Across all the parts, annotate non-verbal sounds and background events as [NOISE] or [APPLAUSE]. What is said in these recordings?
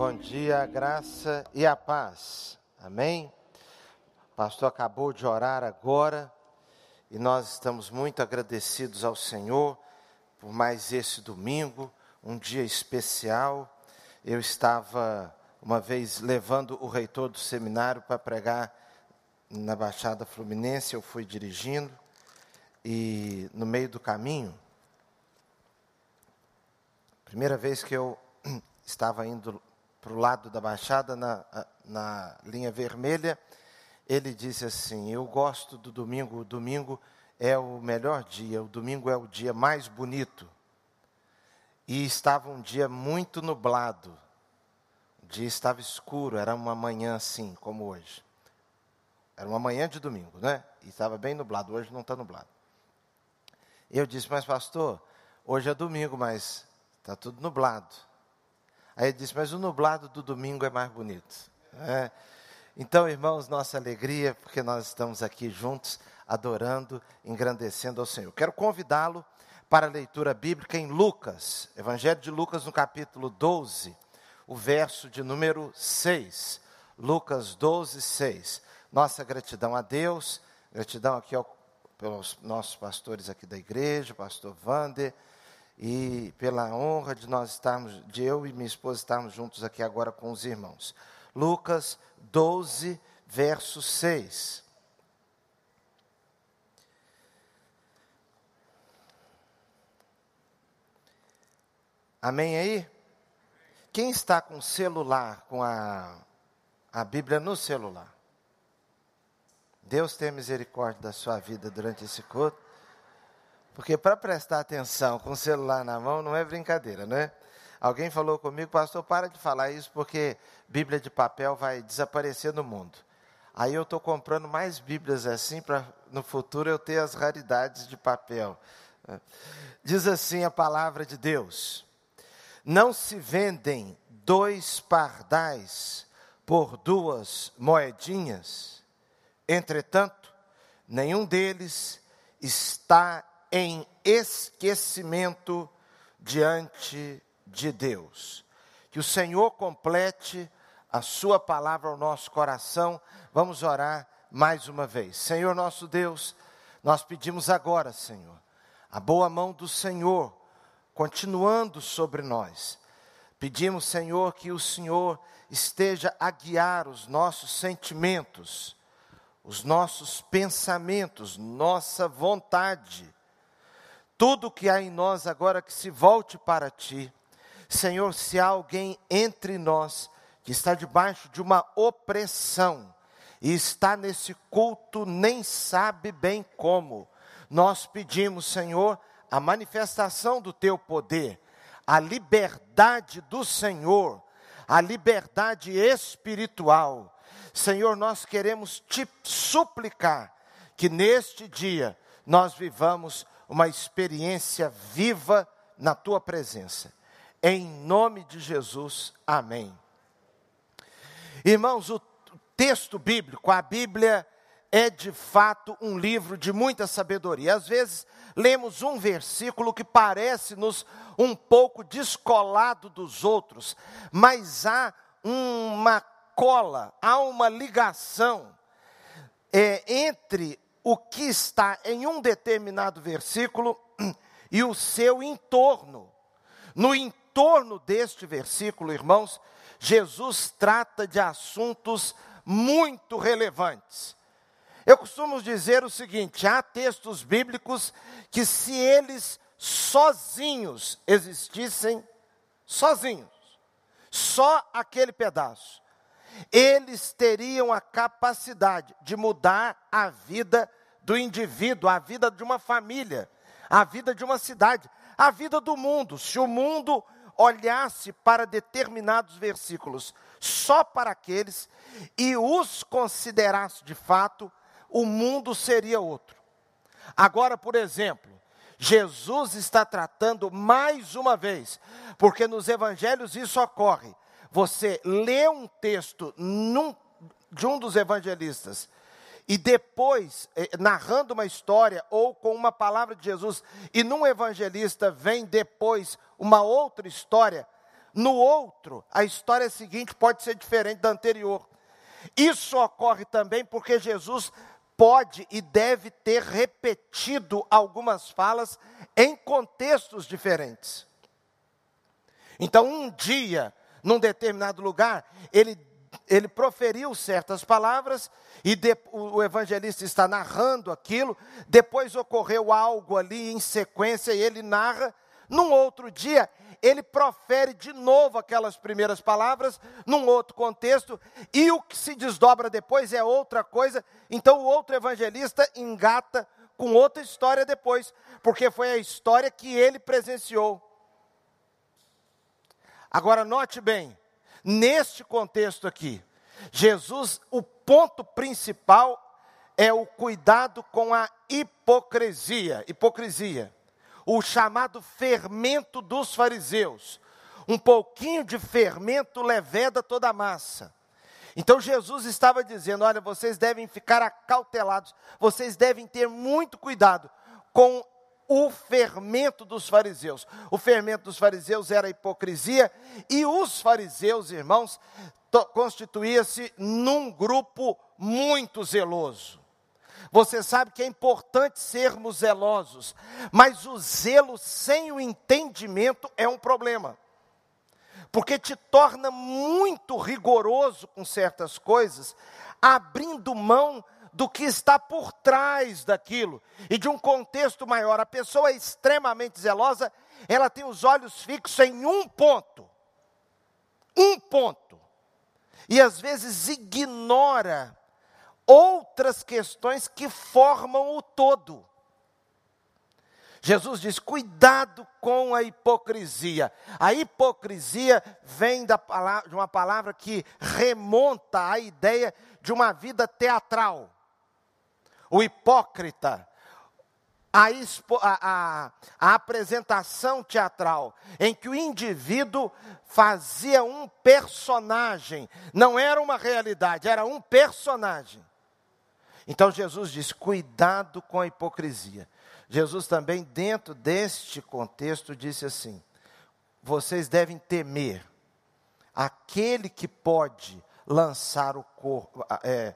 Bom dia, a graça e a paz. Amém? O pastor acabou de orar agora e nós estamos muito agradecidos ao Senhor por mais esse domingo, um dia especial. Eu estava uma vez levando o reitor do seminário para pregar na Baixada Fluminense, eu fui dirigindo e no meio do caminho, primeira vez que eu [CLEARS THROAT] estava indo para o lado da Baixada, na, na linha vermelha, ele disse assim: Eu gosto do domingo, o domingo é o melhor dia, o domingo é o dia mais bonito. E estava um dia muito nublado, o dia estava escuro, era uma manhã assim, como hoje. Era uma manhã de domingo, né? E estava bem nublado, hoje não está nublado. Eu disse, mas pastor, hoje é domingo, mas está tudo nublado. Aí ele disse, mas o nublado do domingo é mais bonito. É. Então, irmãos, nossa alegria, porque nós estamos aqui juntos, adorando, engrandecendo ao Senhor. Quero convidá-lo para a leitura bíblica em Lucas, Evangelho de Lucas, no capítulo 12, o verso de número 6. Lucas 12, 6. Nossa gratidão a Deus, gratidão aqui ao, pelos nossos pastores aqui da igreja, pastor Vander, e pela honra de nós estarmos, de eu e minha esposa estarmos juntos aqui agora com os irmãos. Lucas 12, verso 6. Amém aí? Quem está com o celular, com a, a Bíblia no celular? Deus tenha misericórdia da sua vida durante esse culto. Porque para prestar atenção com o celular na mão não é brincadeira, não é? Alguém falou comigo, pastor, para de falar isso porque Bíblia de papel vai desaparecer no mundo. Aí eu estou comprando mais Bíblias assim para no futuro eu ter as raridades de papel. Diz assim a palavra de Deus: Não se vendem dois pardais por duas moedinhas. Entretanto, nenhum deles está em esquecimento diante de Deus. Que o Senhor complete a Sua palavra ao nosso coração. Vamos orar mais uma vez. Senhor nosso Deus, nós pedimos agora, Senhor, a boa mão do Senhor continuando sobre nós. Pedimos, Senhor, que o Senhor esteja a guiar os nossos sentimentos, os nossos pensamentos, nossa vontade tudo que há em nós agora que se volte para ti. Senhor, se há alguém entre nós que está debaixo de uma opressão e está nesse culto, nem sabe bem como, nós pedimos, Senhor, a manifestação do teu poder, a liberdade do Senhor, a liberdade espiritual. Senhor, nós queremos te suplicar que neste dia nós vivamos uma experiência viva na tua presença. Em nome de Jesus, amém. Irmãos, o texto bíblico, a Bíblia é de fato um livro de muita sabedoria. Às vezes lemos um versículo que parece-nos um pouco descolado dos outros, mas há uma cola, há uma ligação é, entre o que está em um determinado versículo [CLEARS THROAT] e o seu entorno. No entorno deste versículo, irmãos, Jesus trata de assuntos muito relevantes. Eu costumo dizer o seguinte: há textos bíblicos que, se eles sozinhos existissem, sozinhos, só aquele pedaço, eles teriam a capacidade de mudar a vida do indivíduo, a vida de uma família, a vida de uma cidade, a vida do mundo. Se o mundo olhasse para determinados versículos só para aqueles e os considerasse de fato, o mundo seria outro. Agora, por exemplo, Jesus está tratando mais uma vez, porque nos evangelhos isso ocorre você lê um texto num, de um dos evangelistas e depois, eh, narrando uma história ou com uma palavra de Jesus, e num evangelista vem depois uma outra história, No outro, a história seguinte pode ser diferente da anterior. Isso ocorre também porque Jesus pode e deve ter repetido algumas falas em contextos diferentes. Então, um dia, num determinado lugar, ele, ele proferiu certas palavras e de, o evangelista está narrando aquilo, depois ocorreu algo ali em sequência e ele narra. Num outro dia, ele profere de novo aquelas primeiras palavras, num outro contexto, e o que se desdobra depois é outra coisa. Então, o outro evangelista engata com outra história depois, porque foi a história que ele presenciou. Agora, note bem, neste contexto aqui, Jesus, o ponto principal é o cuidado com a hipocrisia. Hipocrisia. O chamado fermento dos fariseus. Um pouquinho de fermento leveda toda a massa. Então Jesus estava dizendo: olha, vocês devem ficar acautelados, vocês devem ter muito cuidado com o fermento dos fariseus. O fermento dos fariseus era a hipocrisia, e os fariseus, irmãos, constituía-se num grupo muito zeloso. Você sabe que é importante sermos zelosos, mas o zelo sem o entendimento é um problema. Porque te torna muito rigoroso com certas coisas, abrindo mão do que está por trás daquilo e de um contexto maior. A pessoa é extremamente zelosa, ela tem os olhos fixos em um ponto. Um ponto e às vezes ignora outras questões que formam o todo. Jesus diz: cuidado com a hipocrisia. A hipocrisia vem da de uma palavra que remonta à ideia de uma vida teatral. O hipócrita a, expo, a, a, a, apresentação teatral, em que o indivíduo fazia um personagem, não era uma realidade, era um personagem. Então Jesus diz: cuidado com a hipocrisia. Jesus também, dentro deste contexto, disse assim: vocês devem temer aquele que pode lançar o corpo, é,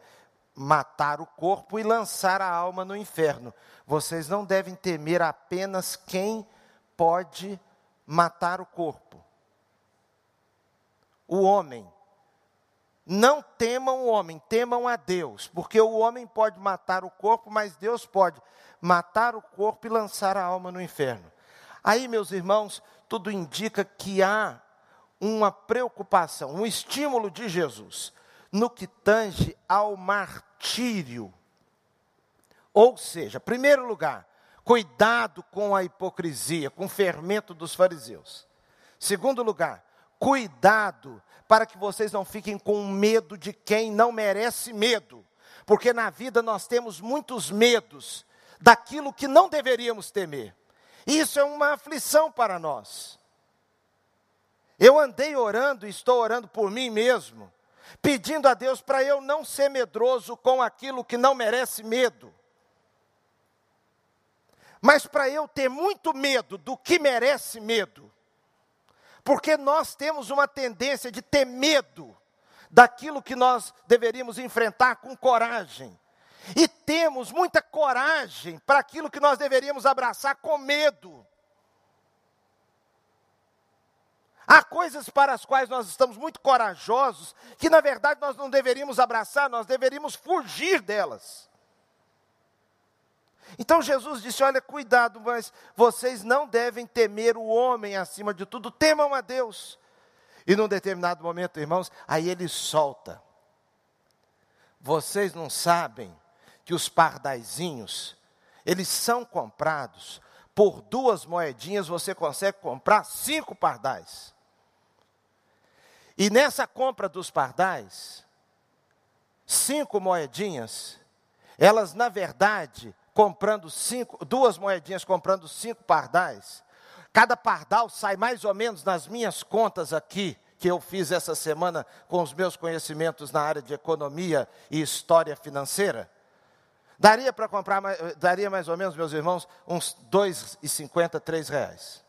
matar o corpo e lançar a alma no inferno. Vocês não devem temer apenas quem pode matar o corpo. O homem. Não temam o homem, temam a Deus, porque o homem pode matar o corpo, mas Deus pode matar o corpo e lançar a alma no inferno. Aí, meus irmãos, tudo indica que há uma preocupação, um estímulo de Jesus no que tange ao martírio. Ou seja, primeiro lugar, cuidado com a hipocrisia, com o fermento dos fariseus. Segundo lugar, cuidado para que vocês não fiquem com medo de quem não merece medo. Porque na vida nós temos muitos medos daquilo que não deveríamos temer. Isso é uma aflição para nós. Eu andei orando estou orando por mim mesmo pedindo a Deus para eu não ser medroso com aquilo que não merece medo. Mas para eu ter muito medo do que merece medo. Porque nós temos uma tendência de ter medo daquilo que nós deveríamos enfrentar com coragem. E temos muita coragem para aquilo que nós deveríamos abraçar com medo. Há coisas para as quais nós estamos muito corajosos, que na verdade nós não deveríamos abraçar, nós deveríamos fugir delas. Então Jesus disse: Olha, cuidado, mas vocês não devem temer o homem acima de tudo, temam a Deus. E num determinado momento, irmãos, aí ele solta. Vocês não sabem que os pardaizinhos, eles são comprados por duas moedinhas, você consegue comprar cinco pardais. E nessa compra dos pardais, cinco moedinhas, elas na verdade, comprando cinco, duas moedinhas comprando cinco pardais, cada pardal sai mais ou menos nas minhas contas aqui, que eu fiz essa semana com os meus conhecimentos na área de economia e história financeira. Daria para comprar, daria mais ou menos, meus irmãos, uns R$ 2,50, R$ reais.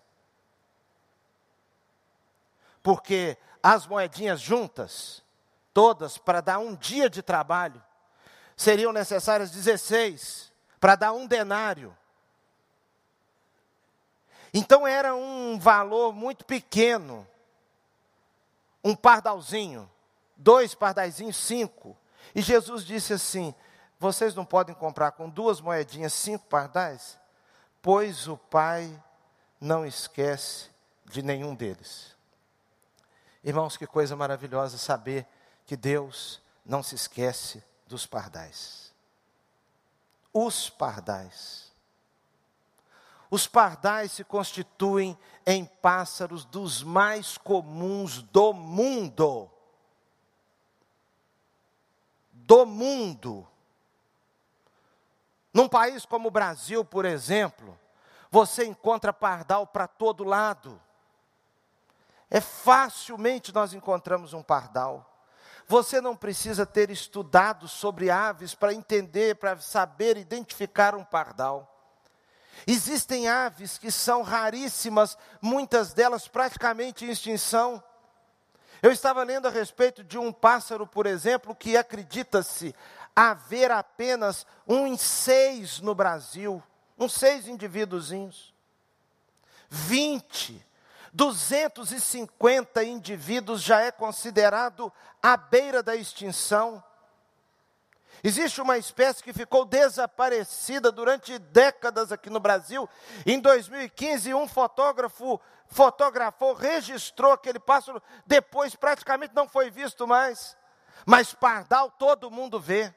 porque as moedinhas juntas, todas para dar um dia de trabalho, seriam necessárias 16 para dar um denário. Então era um valor muito pequeno. Um pardalzinho, dois pardaizinhos, cinco. E Jesus disse assim: Vocês não podem comprar com duas moedinhas cinco pardais? Pois o Pai não esquece de nenhum deles. Irmãos, que coisa maravilhosa saber que Deus não se esquece dos pardais. Os pardais. Os pardais se constituem em pássaros dos mais comuns do mundo. Do mundo. Num país como o Brasil, por exemplo, você encontra pardal para todo lado. É facilmente nós encontramos um pardal. Você não precisa ter estudado sobre aves para entender, para saber identificar um pardal. Existem aves que são raríssimas, muitas delas praticamente em extinção. Eu estava lendo a respeito de um pássaro, por exemplo, que acredita-se haver apenas um em seis no Brasil, uns seis indivíduozinhos. Vinte, 250 indivíduos já é considerado à beira da extinção. Existe uma espécie que ficou desaparecida durante décadas aqui no Brasil. Em 2015, um fotógrafo fotografou, registrou aquele pássaro, depois praticamente não foi visto mais. Mas pardal todo mundo vê.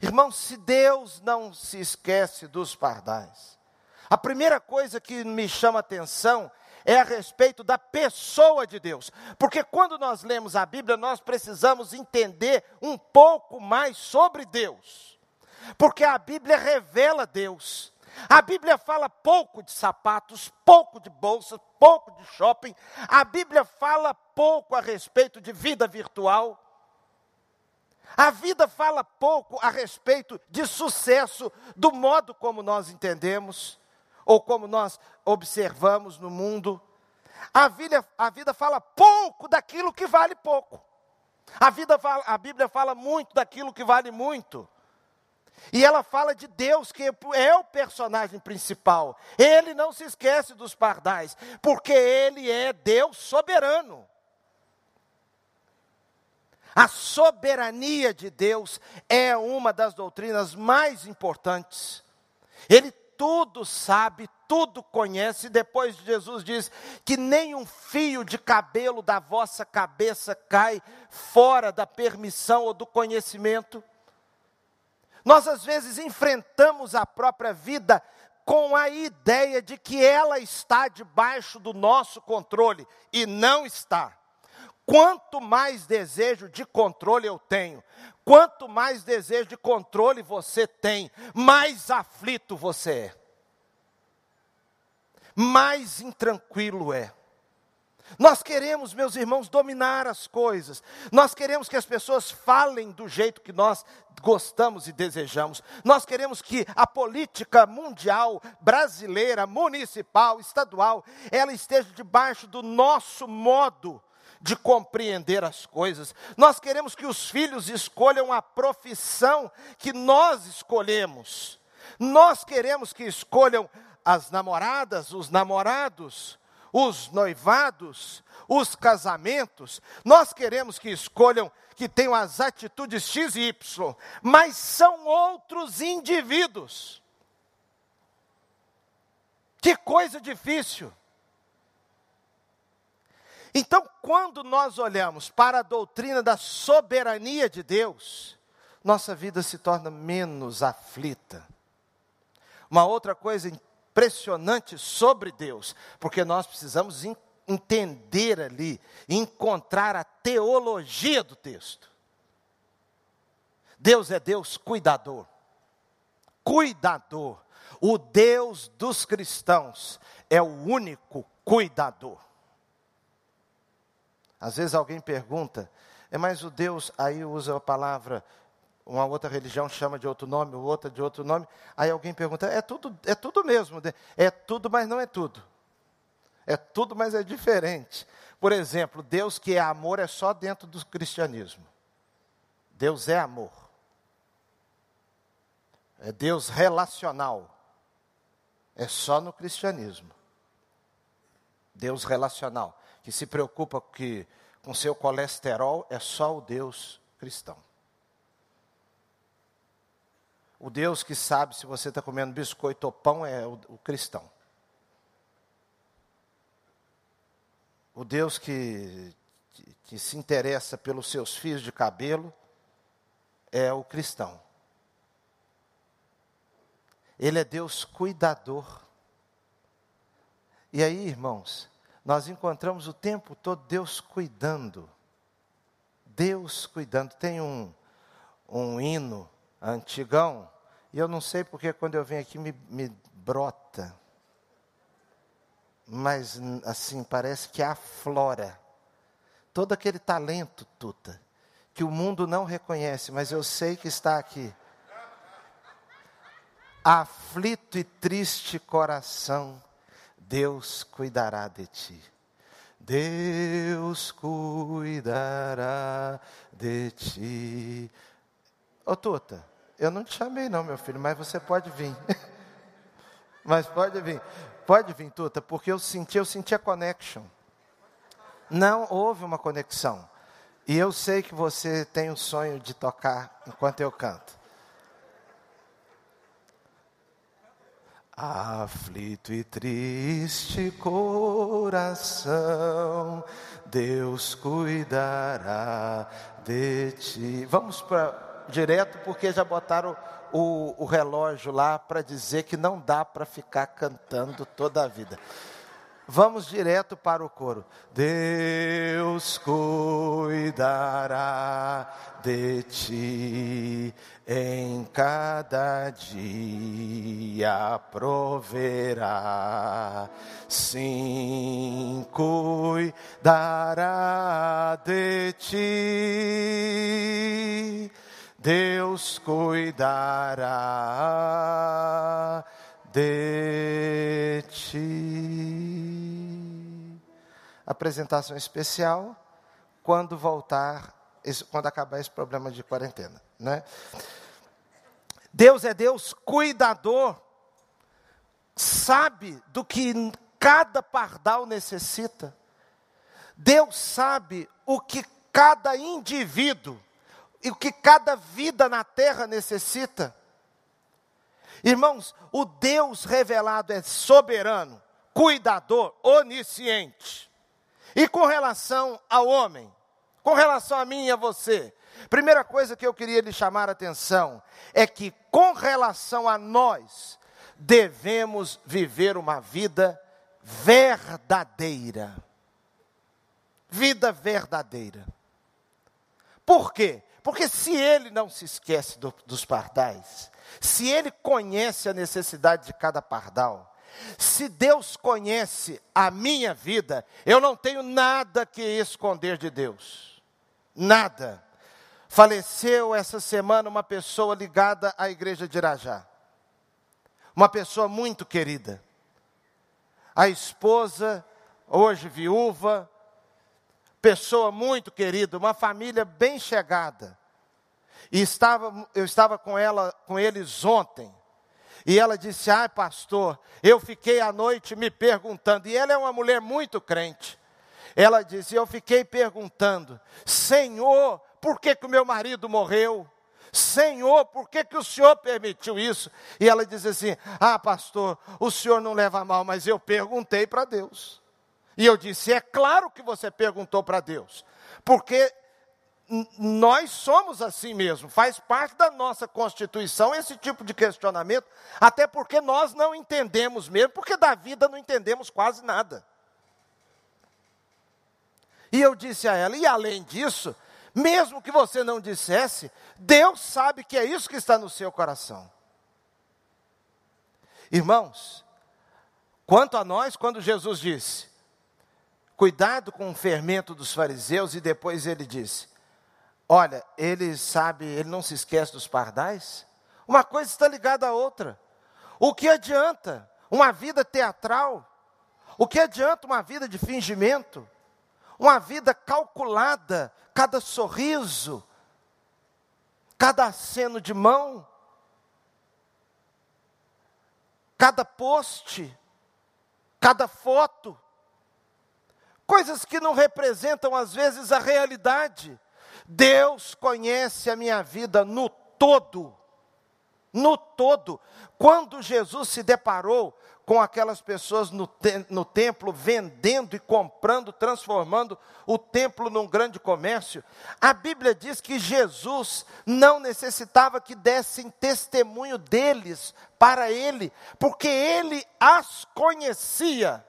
Irmão, se Deus não se esquece dos pardais, a primeira coisa que me chama atenção é a respeito da pessoa de Deus. Porque quando nós lemos a Bíblia, nós precisamos entender um pouco mais sobre Deus. Porque a Bíblia revela Deus. A Bíblia fala pouco de sapatos, pouco de bolsas, pouco de shopping. A Bíblia fala pouco a respeito de vida virtual. A vida fala pouco a respeito de sucesso, do modo como nós entendemos ou como nós observamos no mundo. A vida, a vida fala pouco daquilo que vale pouco. A, vida fala, a Bíblia fala muito daquilo que vale muito. E ela fala de Deus, que é o personagem principal. Ele não se esquece dos pardais, porque ele é Deus soberano. A soberania de Deus é uma das doutrinas mais importantes. Ele tudo sabe, tudo conhece. Depois Jesus diz que nem um fio de cabelo da vossa cabeça cai fora da permissão ou do conhecimento. Nós às vezes enfrentamos a própria vida com a ideia de que ela está debaixo do nosso controle e não está. Quanto mais desejo de controle eu tenho, quanto mais desejo de controle você tem, mais aflito você é. Mais intranquilo é. Nós queremos, meus irmãos, dominar as coisas. Nós queremos que as pessoas falem do jeito que nós gostamos e desejamos. Nós queremos que a política mundial, brasileira, municipal, estadual, ela esteja debaixo do nosso modo de compreender as coisas. Nós queremos que os filhos escolham a profissão que nós escolhemos. Nós queremos que escolham as namoradas, os namorados, os noivados, os casamentos. Nós queremos que escolham que tenham as atitudes X e Y, mas são outros indivíduos. Que coisa difícil. Então, quando nós olhamos para a doutrina da soberania de Deus, nossa vida se torna menos aflita. Uma outra coisa impressionante sobre Deus, porque nós precisamos entender ali, encontrar a teologia do texto. Deus é Deus cuidador. Cuidador. O Deus dos cristãos é o único cuidador. Às vezes alguém pergunta, é mais o Deus, aí usa a palavra, uma outra religião chama de outro nome, outra de outro nome. Aí alguém pergunta, é tudo, é tudo mesmo, é tudo, mas não é tudo. É tudo, mas é diferente. por exemplo, Deus que é amor é só dentro do cristianismo. Deus é amor. É Deus relacional. É só no cristianismo. Deus relacional, que se preocupa que, com seu colesterol, é só o Deus cristão. O Deus que sabe se você está comendo biscoito ou pão é o, o cristão. O Deus que, que se interessa pelos seus fios de cabelo é o cristão. Ele é Deus cuidador. E aí, irmãos, nós encontramos o tempo todo Deus cuidando. Deus cuidando. Tem um, um hino antigão, e eu não sei porque quando eu venho aqui me, me brota. Mas, assim, parece que aflora. Todo aquele talento, Tuta, que o mundo não reconhece, mas eu sei que está aqui aflito e triste coração, Deus cuidará de ti. Deus cuidará de ti. Ô Tuta, eu não te chamei não, meu filho, mas você pode vir. [LAUGHS] mas pode vir. Pode vir, Tuta, porque eu senti, eu senti a connection. Não houve uma conexão. E eu sei que você tem o sonho de tocar enquanto eu canto. Aflito e triste coração, Deus cuidará de ti. Vamos para direto, porque já botaram o, o relógio lá para dizer que não dá para ficar cantando toda a vida. Vamos direto para o coro. Deus cuidará de ti em cada dia proverá. Sim, cuidará de ti. Deus cuidará de ti. Apresentação especial quando voltar, quando acabar esse problema de quarentena, né? Deus é Deus cuidador, sabe do que cada pardal necessita. Deus sabe o que cada indivíduo e o que cada vida na terra necessita. Irmãos, o Deus revelado é soberano, cuidador, onisciente. E com relação ao homem, com relação a mim e a você, primeira coisa que eu queria lhe chamar a atenção é que, com relação a nós, devemos viver uma vida verdadeira. Vida verdadeira. Por quê? Porque se ele não se esquece do, dos pardais, se ele conhece a necessidade de cada pardal, se Deus conhece a minha vida, eu não tenho nada que esconder de Deus. Nada. Faleceu essa semana uma pessoa ligada à igreja de Irajá. Uma pessoa muito querida. A esposa, hoje viúva, pessoa muito querida, uma família bem chegada. E estava, eu estava com ela, com eles ontem. E ela disse: "Ai, pastor, eu fiquei à noite me perguntando". E ela é uma mulher muito crente. Ela disse: "Eu fiquei perguntando: Senhor, por que que o meu marido morreu? Senhor, por que, que o Senhor permitiu isso? E ela diz assim: Ah, pastor, o Senhor não leva mal, mas eu perguntei para Deus. E eu disse: É claro que você perguntou para Deus, porque nós somos assim mesmo, faz parte da nossa constituição esse tipo de questionamento, até porque nós não entendemos mesmo, porque da vida não entendemos quase nada. E eu disse a ela, e além disso, mesmo que você não dissesse, Deus sabe que é isso que está no seu coração. Irmãos, quanto a nós, quando Jesus disse, cuidado com o fermento dos fariseus, e depois ele disse, Olha, ele sabe, ele não se esquece dos pardais. Uma coisa está ligada à outra. O que adianta uma vida teatral? O que adianta uma vida de fingimento? uma vida calculada, cada sorriso, cada aceno de mão, cada post, cada foto, coisas que não representam às vezes a realidade. Deus conhece a minha vida no todo, no todo. Quando Jesus se deparou com aquelas pessoas no, te no templo, vendendo e comprando, transformando o templo num grande comércio. A Bíblia diz que Jesus não necessitava que dessem testemunho deles para ele, porque ele as conhecia.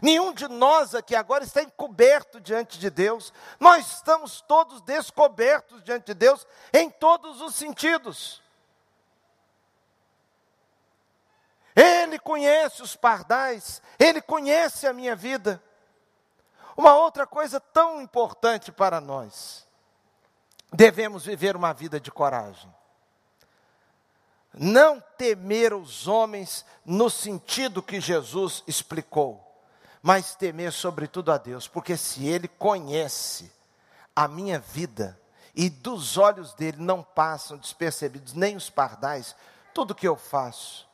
Nenhum de nós aqui agora está encoberto diante de Deus, nós estamos todos descobertos diante de Deus em todos os sentidos. Ele conhece os pardais, Ele conhece a minha vida. Uma outra coisa tão importante para nós: devemos viver uma vida de coragem. Não temer os homens no sentido que Jesus explicou, mas temer sobretudo a Deus, porque se Ele conhece a minha vida, e dos olhos dele não passam despercebidos nem os pardais, tudo que eu faço,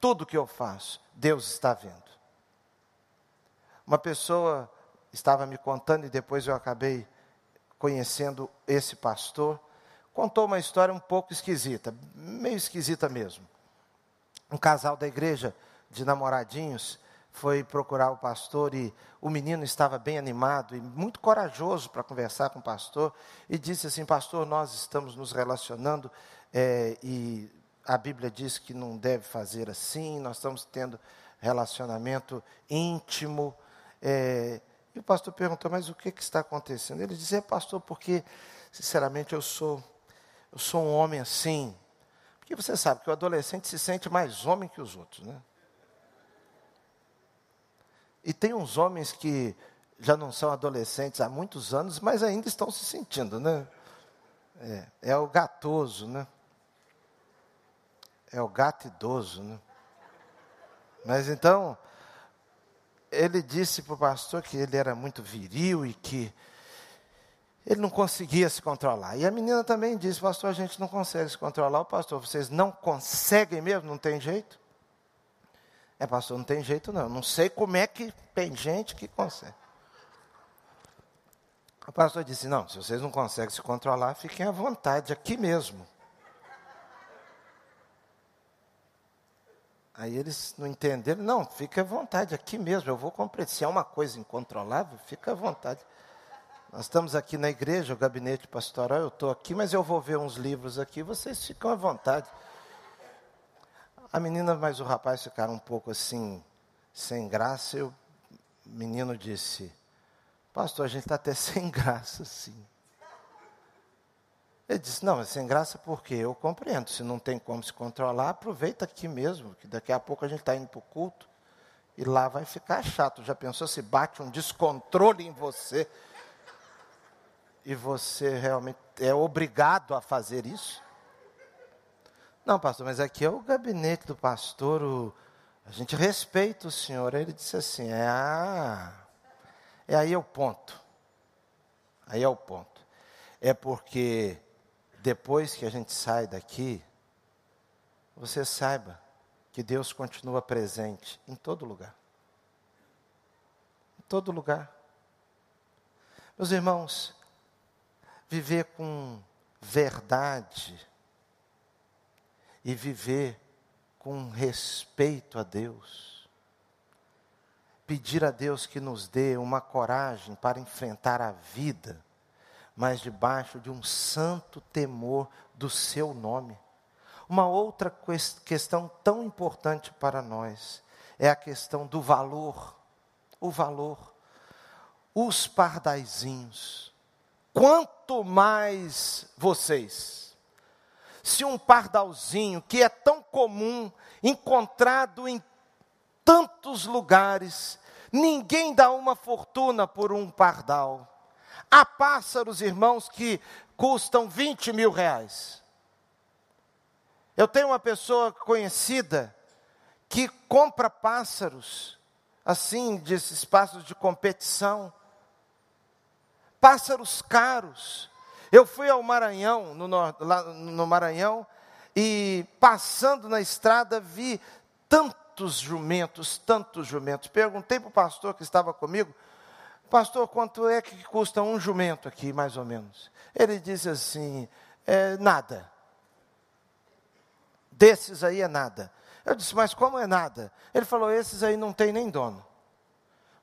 tudo que eu faço, Deus está vendo. Uma pessoa estava me contando, e depois eu acabei conhecendo esse pastor, contou uma história um pouco esquisita, meio esquisita mesmo. Um casal da igreja de namoradinhos foi procurar o pastor e o menino estava bem animado e muito corajoso para conversar com o pastor e disse assim: Pastor, nós estamos nos relacionando é, e a Bíblia diz que não deve fazer assim, nós estamos tendo relacionamento íntimo. É, e o pastor perguntou, mas o que, que está acontecendo? Ele disse, é pastor, porque, sinceramente, eu sou, eu sou um homem assim. Porque você sabe que o adolescente se sente mais homem que os outros, né? E tem uns homens que já não são adolescentes há muitos anos, mas ainda estão se sentindo, né? É, é o gatoso, né? É o gato idoso, né? Mas então, ele disse para o pastor que ele era muito viril e que ele não conseguia se controlar. E a menina também disse, pastor, a gente não consegue se controlar. O pastor, vocês não conseguem mesmo? Não tem jeito? É, pastor, não tem jeito não. Não sei como é que tem gente que consegue. O pastor disse, não, se vocês não conseguem se controlar, fiquem à vontade aqui mesmo. Aí eles não entenderam, não, fica à vontade, aqui mesmo, eu vou compreender. Se é uma coisa incontrolável, fica à vontade. Nós estamos aqui na igreja, o gabinete pastoral, eu estou aqui, mas eu vou ver uns livros aqui, vocês ficam à vontade. A menina, mas o rapaz ficaram um pouco assim, sem graça, e o menino disse, pastor, a gente está até [LAUGHS] sem graça, sim. Ele disse: Não, é sem graça porque eu compreendo. Se não tem como se controlar, aproveita aqui mesmo, que daqui a pouco a gente está indo para o culto e lá vai ficar chato. Já pensou se bate um descontrole em você e você realmente é obrigado a fazer isso? Não, pastor, mas aqui é o gabinete do pastor, o, a gente respeita o senhor. Aí ele disse assim: é, ah, é aí é o ponto. Aí é o ponto. É porque depois que a gente sai daqui, você saiba que Deus continua presente em todo lugar. Em todo lugar. Meus irmãos, viver com verdade e viver com respeito a Deus, pedir a Deus que nos dê uma coragem para enfrentar a vida, mas debaixo de um santo temor do seu nome. Uma outra questão tão importante para nós é a questão do valor. O valor. Os pardaizinhos. Quanto mais vocês. Se um pardalzinho, que é tão comum, encontrado em tantos lugares, ninguém dá uma fortuna por um pardal. Há pássaros, irmãos, que custam 20 mil reais. Eu tenho uma pessoa conhecida que compra pássaros, assim, desses pássaros de competição, pássaros caros. Eu fui ao Maranhão, no, no Maranhão, e passando na estrada vi tantos jumentos, tantos jumentos. Perguntei para o pastor que estava comigo, pastor, quanto é que custa um jumento aqui, mais ou menos? Ele disse assim, é, nada. Desses aí é nada. Eu disse, mas como é nada? Ele falou, esses aí não tem nem dono.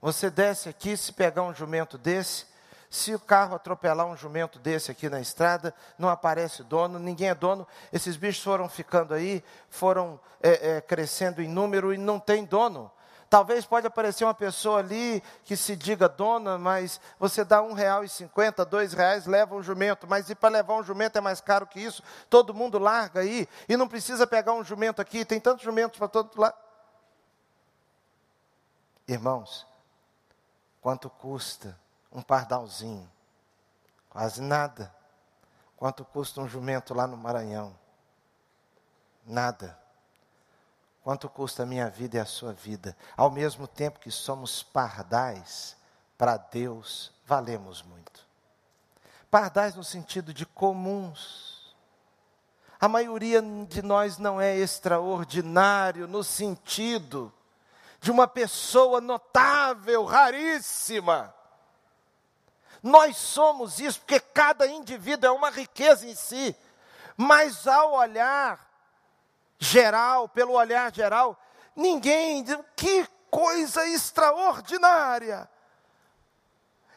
Você desce aqui, se pegar um jumento desse, se o carro atropelar um jumento desse aqui na estrada, não aparece dono, ninguém é dono. Esses bichos foram ficando aí, foram é, é, crescendo em número e não tem dono. Talvez pode aparecer uma pessoa ali que se diga dona, mas você dá um real e cinquenta, dois reais, leva um jumento. Mas e para levar um jumento é mais caro que isso? Todo mundo larga aí e não precisa pegar um jumento aqui. Tem tantos jumentos para todo lado. Irmãos, quanto custa um pardalzinho? Quase nada. Quanto custa um jumento lá no Maranhão? Nada. Quanto custa a minha vida e a sua vida? Ao mesmo tempo que somos pardais, para Deus valemos muito. Pardais no sentido de comuns. A maioria de nós não é extraordinário no sentido de uma pessoa notável, raríssima. Nós somos isso porque cada indivíduo é uma riqueza em si. Mas ao olhar geral, pelo olhar geral, ninguém diz que coisa extraordinária.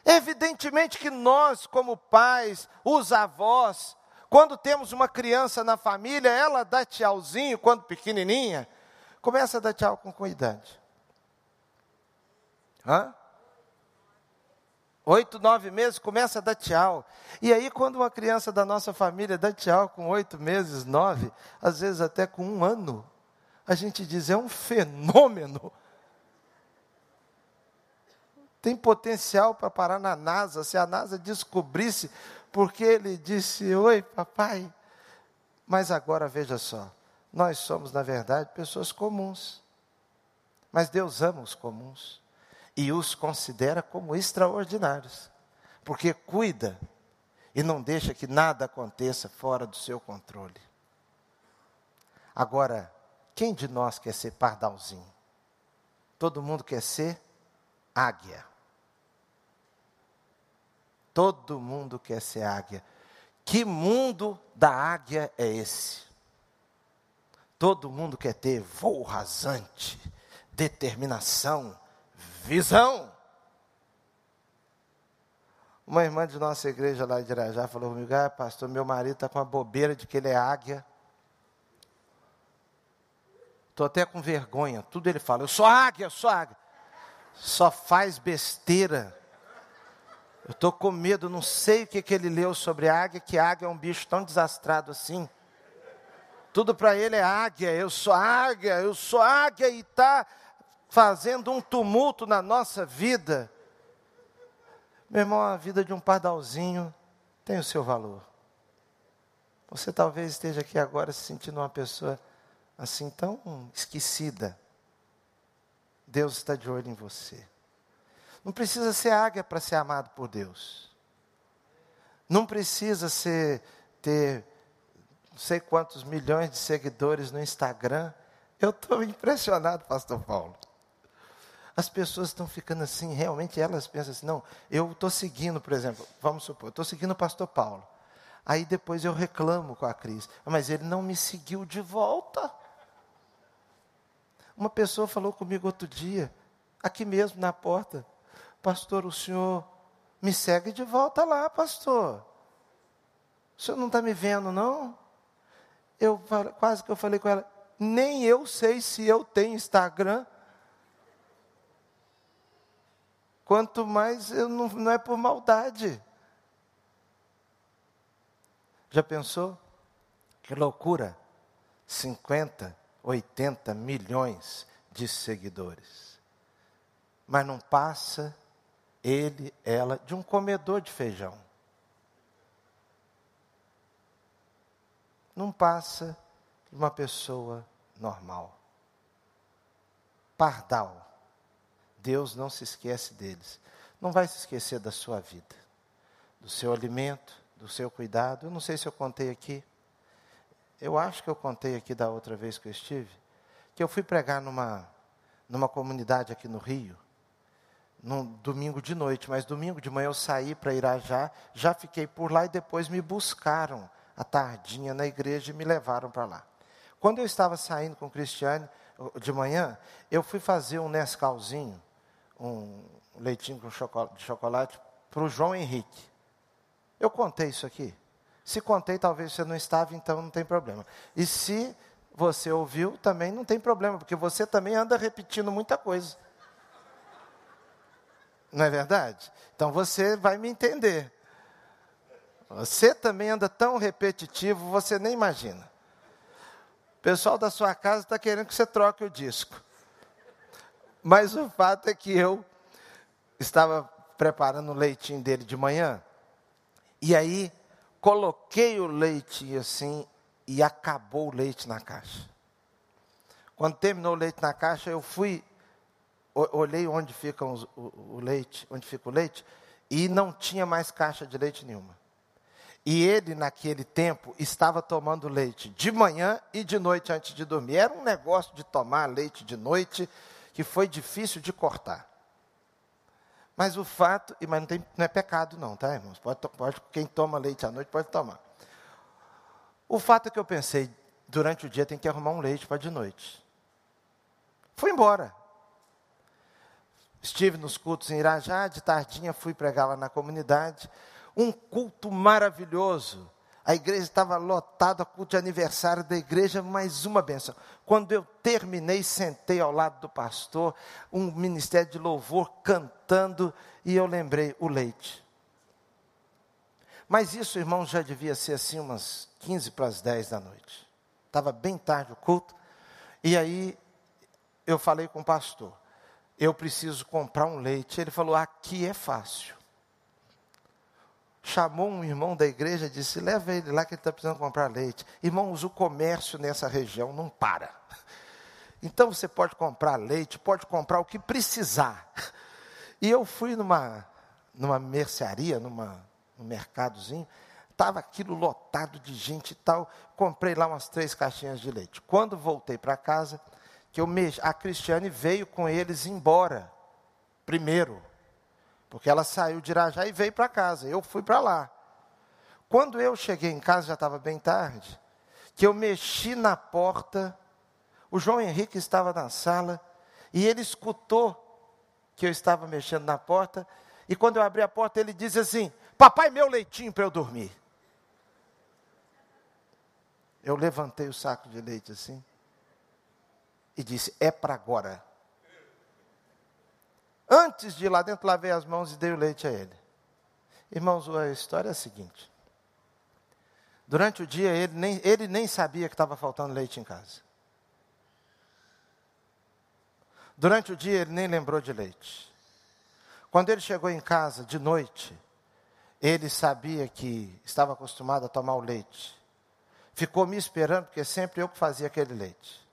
Evidentemente que nós, como pais, os avós, quando temos uma criança na família, ela dá tchauzinho quando pequenininha, começa a dar tchau com cuidado. Hã? Oito, nove meses, começa a dar tchau. E aí, quando uma criança da nossa família dá tchau com oito meses, nove, às vezes até com um ano, a gente diz: é um fenômeno. Tem potencial para parar na NASA. Se a NASA descobrisse, porque ele disse: Oi, papai. Mas agora veja só: nós somos, na verdade, pessoas comuns. Mas Deus ama os comuns e os considera como extraordinários, porque cuida e não deixa que nada aconteça fora do seu controle. Agora, quem de nós quer ser pardalzinho? Todo mundo quer ser águia. Todo mundo quer ser águia. Que mundo da águia é esse? Todo mundo quer ter voo rasante, determinação, visão. Uma irmã de nossa igreja lá de Irajá falou comigo: ah, pastor, meu marido está com a bobeira de que ele é águia. Estou até com vergonha. Tudo ele fala: eu sou águia, eu sou águia. Só faz besteira. Eu estou com medo, não sei o que, que ele leu sobre águia, que águia é um bicho tão desastrado assim. Tudo para ele é águia, eu sou águia, eu sou águia e está fazendo um tumulto na nossa vida. Meu irmão, a vida de um pardalzinho tem o seu valor. Você talvez esteja aqui agora se sentindo uma pessoa assim tão esquecida. Deus está de olho em você. Não precisa ser águia para ser amado por Deus. Não precisa ser ter não sei quantos milhões de seguidores no Instagram. Eu estou impressionado, pastor Paulo. As pessoas estão ficando assim, realmente elas pensam assim, não, eu estou seguindo, por exemplo, vamos supor, estou seguindo o pastor Paulo. Aí depois eu reclamo com a Cris, mas ele não me seguiu de volta. Uma pessoa falou comigo outro dia, aqui mesmo na porta, pastor, o senhor me segue de volta lá, pastor. O senhor não está me vendo, não? Eu quase que eu falei com ela, nem eu sei se eu tenho Instagram. Quanto mais eu não, não é por maldade. Já pensou? Que loucura! 50, 80 milhões de seguidores. Mas não passa ele, ela, de um comedor de feijão. Não passa de uma pessoa normal. Pardal. Deus não se esquece deles. Não vai se esquecer da sua vida. do seu alimento, do seu cuidado. Eu não sei se eu contei aqui. Eu acho que eu contei aqui da outra vez que eu estive, que eu fui pregar numa, numa comunidade aqui no Rio, num domingo de noite, mas domingo de manhã eu saí para Irajá, já fiquei por lá e depois me buscaram à tardinha na igreja e me levaram para lá. Quando eu estava saindo com o Cristiane de manhã, eu fui fazer um Nescauzinho, um leitinho com chocolate, de chocolate para o João Henrique. Eu contei isso aqui. Se contei, talvez você não estava, então não tem problema. E se você ouviu, também não tem problema, porque você também anda repetindo muita coisa. Não é verdade? Então você vai me entender. Você também anda tão repetitivo, você nem imagina. O pessoal da sua casa está querendo que você troque o disco. Mas o fato é que eu estava preparando o leitinho dele de manhã, e aí coloquei o leite assim e acabou o leite na caixa. Quando terminou o leite na caixa, eu fui, olhei onde fica o, o, leite, onde fica o leite, e não tinha mais caixa de leite nenhuma. E ele, naquele tempo, estava tomando leite de manhã e de noite antes de dormir. Era um negócio de tomar leite de noite que foi difícil de cortar. Mas o fato, mas não, tem, não é pecado não, tá, irmãos? Pode, pode, quem toma leite à noite pode tomar. O fato é que eu pensei, durante o dia tem que arrumar um leite para de noite. Fui embora. Estive nos cultos em Irajá, de tardinha fui pregar lá na comunidade. Um culto maravilhoso. A igreja estava lotada, culto de aniversário da igreja, mais uma benção. Quando eu terminei, sentei ao lado do pastor, um ministério de louvor cantando, e eu lembrei o leite. Mas isso, irmão, já devia ser assim umas 15 para as 10 da noite. Estava bem tarde o culto. E aí eu falei com o pastor, eu preciso comprar um leite. Ele falou, aqui é fácil chamou um irmão da igreja e disse: leva ele lá que ele está precisando comprar leite. Irmãos, o comércio nessa região não para. Então você pode comprar leite, pode comprar o que precisar. E eu fui numa, numa mercearia, numa, num mercadozinho, estava aquilo lotado de gente e tal. Comprei lá umas três caixinhas de leite. Quando voltei para casa, que eu me, a Cristiane veio com eles embora, primeiro. Porque ela saiu de Irajá e veio para casa. Eu fui para lá. Quando eu cheguei em casa, já estava bem tarde, que eu mexi na porta, o João Henrique estava na sala, e ele escutou que eu estava mexendo na porta, e quando eu abri a porta, ele disse assim: Papai, meu leitinho para eu dormir. Eu levantei o saco de leite assim, e disse: É para agora. Antes de ir lá dentro, lavei as mãos e dei o leite a ele. Irmãos, a história é a seguinte. Durante o dia, ele nem, ele nem sabia que estava faltando leite em casa. Durante o dia, ele nem lembrou de leite. Quando ele chegou em casa de noite, ele sabia que estava acostumado a tomar o leite. Ficou me esperando, porque sempre eu que fazia aquele leite.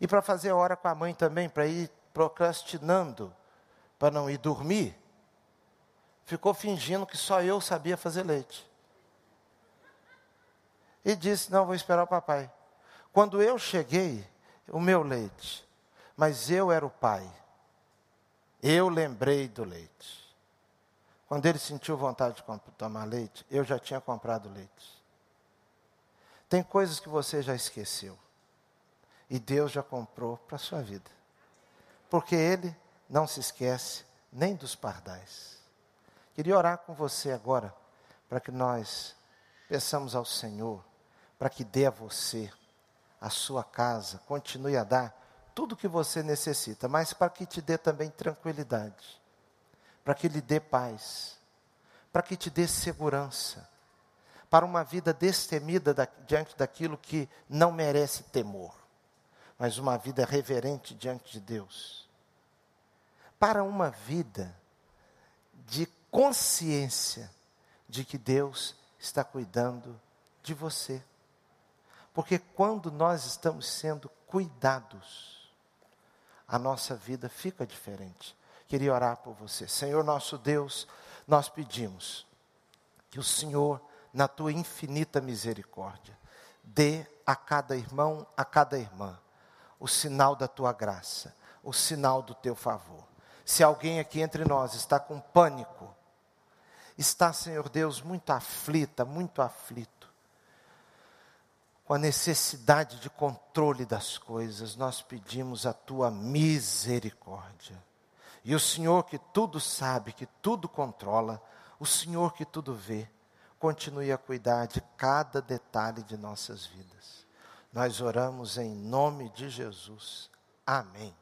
E para fazer hora com a mãe também, para ir procrastinando para não ir dormir, ficou fingindo que só eu sabia fazer leite. E disse: Não, vou esperar o papai. Quando eu cheguei, o meu leite, mas eu era o pai. Eu lembrei do leite. Quando ele sentiu vontade de tomar leite, eu já tinha comprado leite. Tem coisas que você já esqueceu. E Deus já comprou para a sua vida. Porque Ele não se esquece nem dos pardais. Queria orar com você agora, para que nós peçamos ao Senhor, para que dê a você, a sua casa, continue a dar tudo o que você necessita, mas para que te dê também tranquilidade, para que lhe dê paz, para que te dê segurança, para uma vida destemida da, diante daquilo que não merece temor, mas uma vida reverente diante de Deus para uma vida de consciência de que Deus está cuidando de você. Porque quando nós estamos sendo cuidados, a nossa vida fica diferente. Queria orar por você. Senhor nosso Deus, nós pedimos Que o Senhor, na tua infinita misericórdia, dê a cada irmão, a cada irmã, o sinal da tua graça, o sinal do teu favor. Se alguém aqui entre nós está com pânico, está, Senhor Deus, muito aflita, muito aflito, com a necessidade de controle das coisas, nós pedimos a tua misericórdia. E o Senhor que tudo sabe, que tudo controla, o Senhor que tudo vê, continue a cuidar de cada detalhe de nossas vidas. Nós oramos em nome de Jesus. Amém.